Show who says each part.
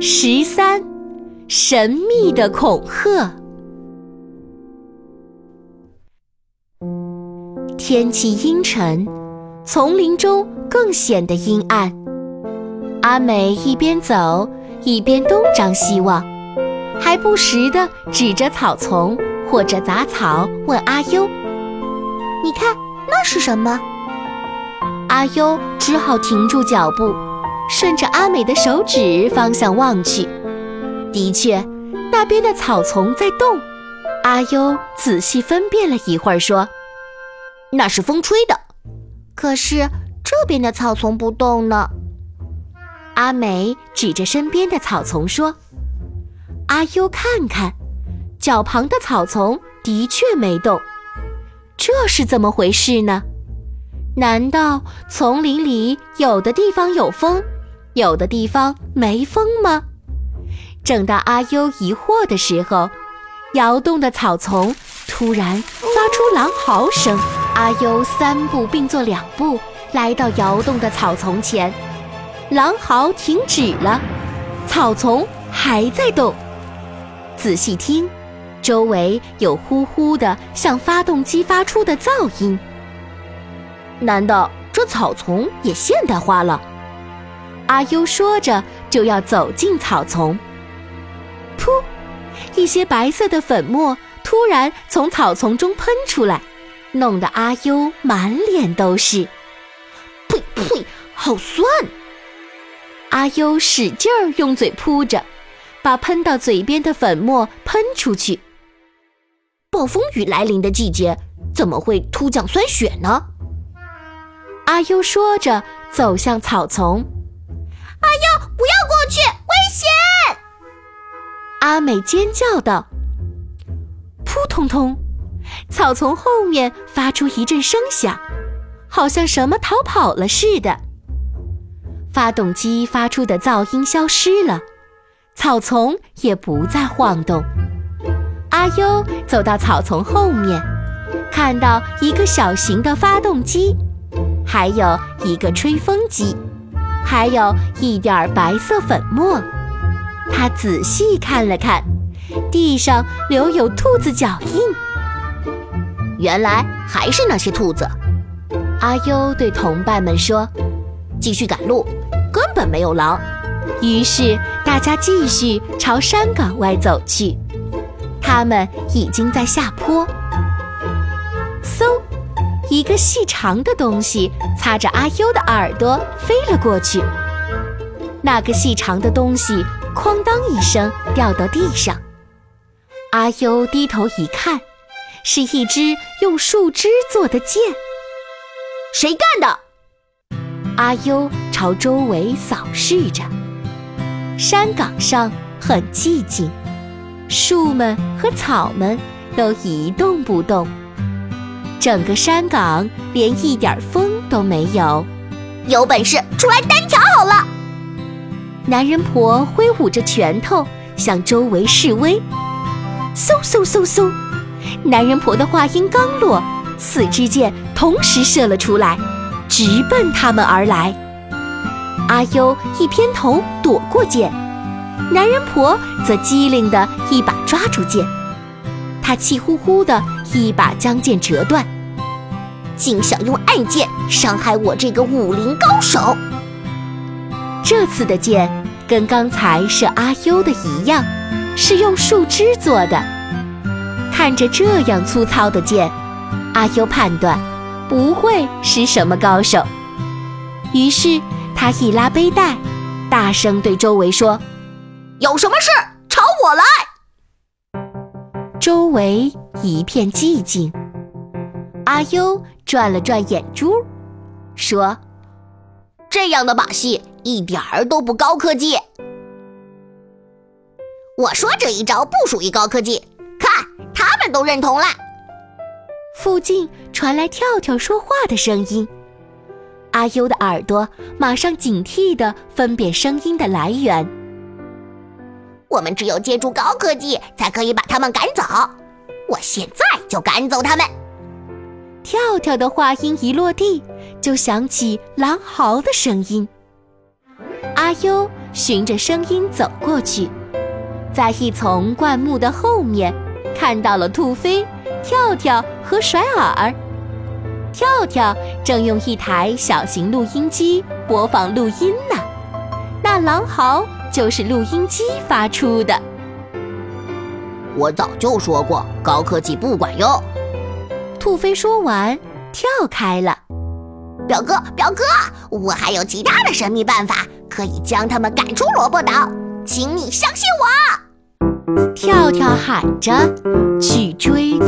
Speaker 1: 十三，神秘的恐吓。天气阴沉，丛林中更显得阴暗。阿美一边走一边东张西望，还不时地指着草丛或者杂草问阿优：“
Speaker 2: 你看那是什么？”
Speaker 1: 阿优只好停住脚步，顺着阿美的手指方向望去。的确，那边的草丛在动。阿优仔细分辨了一会儿，说：“
Speaker 3: 那是风吹的。”
Speaker 2: 可是这边的草丛不动呢。
Speaker 1: 阿美指着身边的草丛说：“阿优，看看，脚旁的草丛的确没动，这是怎么回事呢？难道丛林里有的地方有风，有的地方没风吗？”正当阿优疑惑的时候，摇动的草丛突然发出狼嚎声。阿优三步并作两步来到摇动的草丛前。狼嚎停止了，草丛还在动。仔细听，周围有呼呼的像发动机发出的噪音。
Speaker 3: 难道这草丛也现代化了？
Speaker 1: 阿优说着就要走进草丛。噗！一些白色的粉末突然从草丛中喷出来，弄得阿优满脸都是。
Speaker 3: 呸呸，好酸！
Speaker 1: 阿优使劲儿用嘴扑着，把喷到嘴边的粉末喷出去。
Speaker 3: 暴风雨来临的季节，怎么会突降酸雪呢？
Speaker 1: 阿优说着，走向草丛。
Speaker 2: 阿
Speaker 1: 美尖叫道。扑通通，草丛后面发出一阵声响，好像什么逃跑了似的。发动机发出的噪音消失了，草丛也不再晃动。阿优走到草丛后面，看到一个小型的发动机，还有一个吹风机，还有一点白色粉末。他仔细看了看，地上留有兔子脚印。
Speaker 3: 原来还是那些兔子。
Speaker 1: 阿优对同伴们说：“
Speaker 3: 继续赶路。”根本没有狼，
Speaker 1: 于是大家继续朝山岗外走去。他们已经在下坡。嗖，一个细长的东西擦着阿优的耳朵飞了过去。那个细长的东西“哐当”一声掉到地上。阿优低头一看，是一支用树枝做的剑。
Speaker 3: 谁干的？
Speaker 1: 阿优。朝周围扫视着，山岗上很寂静，树们和草们都一动不动，整个山岗连一点风都没有。
Speaker 2: 有本事出来单挑好了！
Speaker 1: 男人婆挥舞着拳头向周围示威。嗖嗖嗖嗖，男人婆的话音刚落，四支箭同时射了出来，直奔他们而来。阿优一偏头躲过剑，男人婆则机灵的一把抓住剑，他气呼呼的一把将剑折断，
Speaker 2: 竟想用暗箭伤害我这个武林高手。
Speaker 1: 这次的剑跟刚才射阿优的一样，是用树枝做的。看着这样粗糙的剑，阿优判断不会是什么高手，于是。他一拉背带，大声对周围说：“
Speaker 3: 有什么事，朝我来。”
Speaker 1: 周围一片寂静。阿优转了转眼珠，说：“
Speaker 3: 这样的把戏一点儿都不高科技。”
Speaker 2: 我说这一招不属于高科技，看他们都认同了。
Speaker 1: 附近传来跳跳说话的声音。阿优的耳朵马上警惕地分辨声音的来源。
Speaker 2: 我们只有借助高科技，才可以把他们赶走。我现在就赶走他们。
Speaker 1: 跳跳的话音一落地，就响起狼嚎的声音。阿阿优循着声音走过去，在一丛灌木的后面，看到了兔飞、跳跳和甩耳。跳跳正用一台小型录音机播放录音呢，那狼嚎就是录音机发出的。
Speaker 2: 我早就说过，高科技不管用。
Speaker 1: 兔飞说完，跳开了。
Speaker 2: 表哥，表哥，我还有其他的神秘办法，可以将他们赶出萝卜岛，请你相信我！
Speaker 1: 跳跳喊着，去追